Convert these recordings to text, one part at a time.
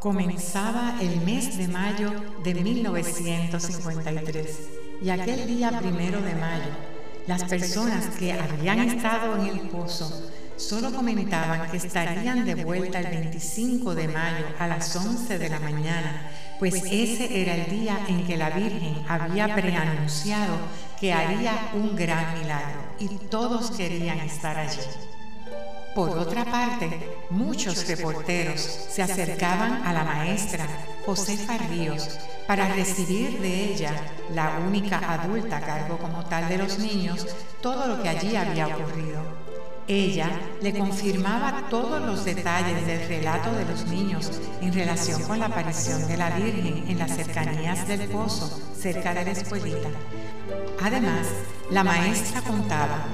Comenzaba el mes de mayo de 1953 y aquel día primero de mayo, las personas que habían estado en el pozo solo comentaban que estarían de vuelta el 25 de mayo a las 11 de la mañana, pues ese era el día en que la Virgen había preanunciado que haría un gran milagro y todos querían estar allí. Por otra parte, muchos reporteros se acercaban a la maestra Josefa Ríos para recibir de ella, la única adulta a cargo como tal de los niños, todo lo que allí había ocurrido. Ella le confirmaba todos los detalles del relato de los niños en relación con la aparición de la Virgen en las cercanías del pozo, cerca de la escuelita. Además, la maestra contaba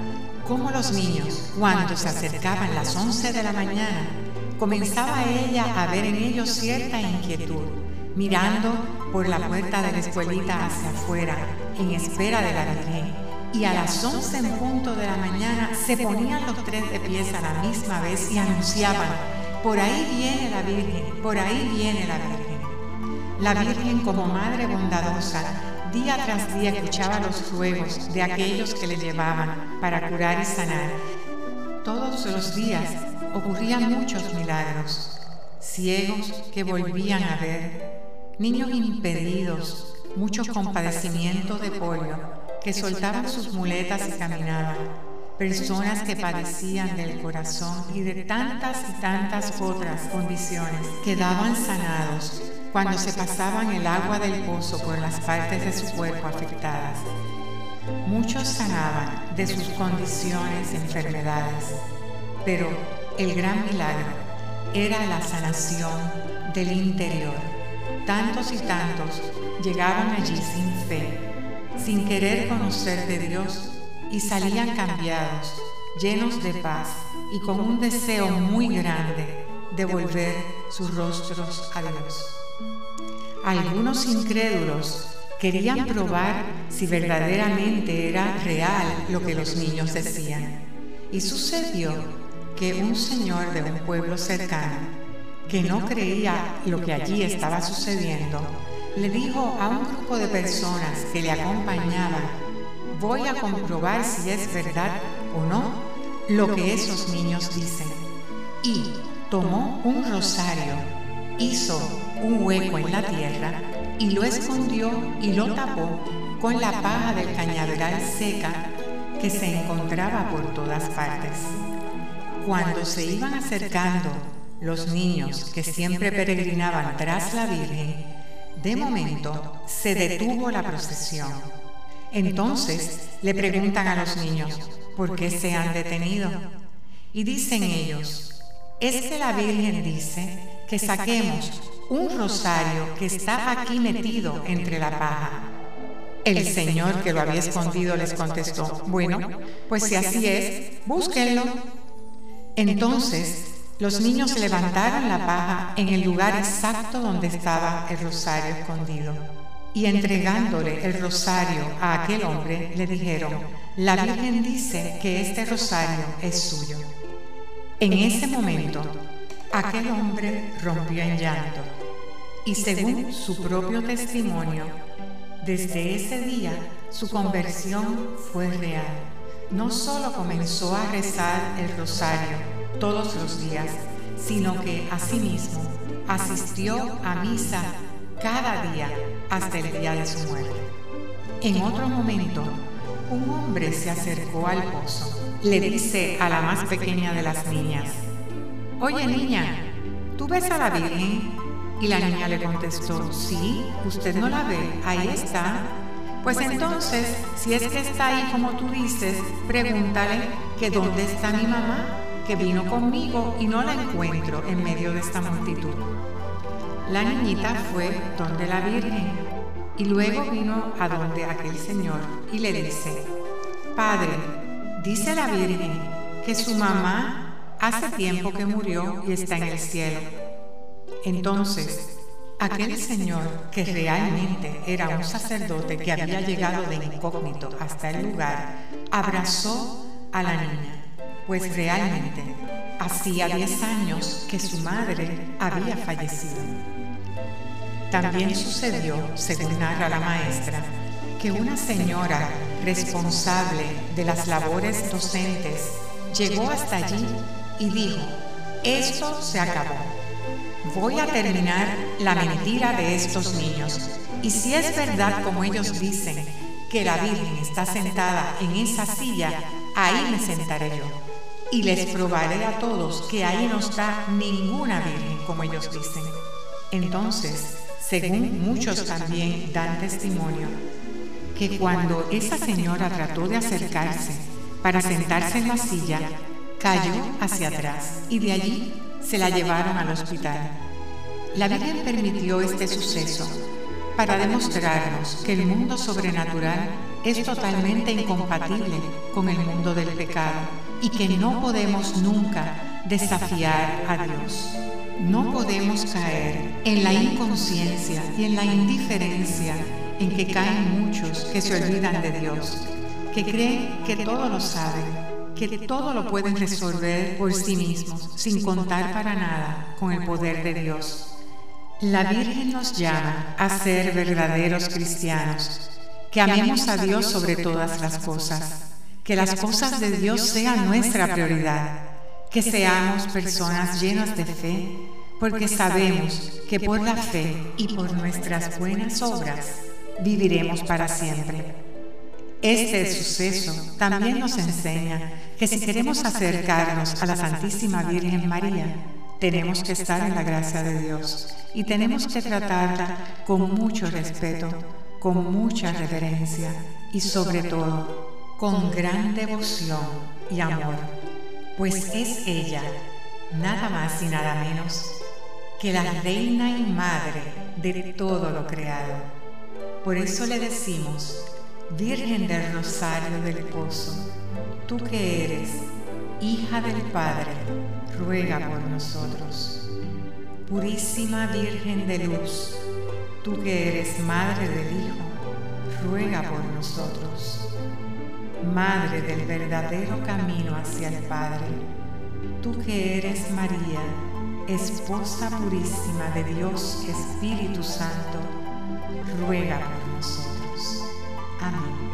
cómo los niños, cuando se acercaban las 11 de la mañana, comenzaba ella a ver en ellos cierta inquietud, mirando por la puerta de la escuelita hacia afuera, en espera de la Virgen. Y a las 11 en punto de la mañana se ponían los tres de pies a la misma vez y anunciaban, por ahí viene la Virgen, por ahí viene la Virgen. La Virgen como Madre bondadosa Día tras día escuchaba los ruegos de aquellos que le llevaban para curar y sanar. Todos los días ocurrían muchos milagros. Ciegos que volvían a ver, niños impedidos, muchos compadecimientos de polio que soltaban sus muletas y caminaban, personas que padecían del corazón y de tantas y tantas otras condiciones quedaban sanados cuando se pasaban el agua del pozo por las partes de su cuerpo afectadas. Muchos sanaban de sus condiciones y enfermedades, pero el gran milagro era la sanación del interior. Tantos y tantos llegaban allí sin fe, sin querer conocer de Dios y salían cambiados, llenos de paz y con un deseo muy grande de volver sus rostros a Dios. Algunos incrédulos querían probar si verdaderamente era real lo que los niños decían. Y sucedió que un señor de un pueblo cercano, que no creía lo que allí estaba sucediendo, le dijo a un grupo de personas que le acompañaban, voy a comprobar si es verdad o no lo que esos niños dicen. Y tomó un rosario, hizo un hueco en la tierra y lo escondió y lo tapó con la paja del cañaveral seca que se encontraba por todas partes. Cuando se iban acercando los niños que siempre peregrinaban tras la Virgen, de momento se detuvo la procesión. Entonces le preguntan a los niños, ¿por qué se han detenido? Y dicen ellos, es que la Virgen dice que saquemos un rosario que está aquí metido entre la paja. El Señor que lo había escondido les contestó, bueno, pues si así es, búsquenlo. Entonces los niños levantaron la paja en el lugar exacto donde estaba el rosario escondido. Y entregándole el rosario a aquel hombre, le dijeron, la Virgen dice que este rosario es suyo. En ese momento, aquel hombre rompió en llanto y según su propio testimonio, desde ese día su conversión fue real. No solo comenzó a rezar el rosario todos los días, sino que asimismo asistió a misa cada día hasta el día de su muerte. En otro momento, un hombre se acercó al pozo. Le dice a la más pequeña de las niñas, Oye niña, ¿tú ves a la Virgen? Y la niña le contestó, sí, usted no la ve, ahí está. Pues entonces, si es que está ahí como tú dices, pregúntale que dónde está mi mamá, que vino conmigo y no la encuentro en medio de esta multitud. La niñita fue donde la Virgen y luego vino a donde aquel señor y le dice, Padre, dice la Virgen que su mamá hace tiempo que murió y está en el cielo entonces, aquel señor que realmente era un sacerdote que había llegado de incógnito hasta el lugar, abrazó a la niña, pues realmente hacía 10 años que su madre había fallecido. También sucedió, según narra la maestra, que una señora responsable de las labores docentes llegó hasta allí y dijo, esto se acabó. Voy a terminar la mentira de estos niños. Y si es verdad como ellos dicen, que la Virgen está sentada en esa silla, ahí me sentaré yo. Y les probaré a todos que ahí no está ninguna Virgen, como ellos dicen. Entonces, según muchos también dan testimonio, que cuando esa señora trató de acercarse para sentarse en la silla, cayó hacia atrás y de allí se la llevaron al hospital. La Virgen permitió este suceso para demostrarnos que el mundo sobrenatural es totalmente incompatible con el mundo del pecado y que no podemos nunca desafiar a Dios. No podemos caer en la inconsciencia y en la indiferencia en que caen muchos que se olvidan de Dios, que creen que todo lo saben, que todo lo pueden resolver por sí mismos, sin contar para nada con el poder de Dios. La Virgen nos llama a ser verdaderos cristianos, que amemos a Dios sobre todas las cosas, que las cosas de Dios sean nuestra prioridad, que seamos personas llenas de fe, porque sabemos que por la fe y por nuestras buenas obras viviremos para siempre. Este suceso también nos enseña que si queremos acercarnos a la Santísima Virgen María, tenemos que estar en la gracia de Dios y tenemos que tratarla con mucho respeto, con mucha reverencia y sobre todo con gran devoción y amor, pues es ella, nada más y nada menos, que la reina y madre de todo lo creado. Por eso le decimos, Virgen del Rosario del Pozo, tú que eres hija del Padre, ruega por nosotros. Purísima Virgen de Luz, tú que eres Madre del Hijo, ruega por nosotros. Madre del verdadero camino hacia el Padre, tú que eres María, Esposa purísima de Dios Espíritu Santo, ruega por nosotros. Amén.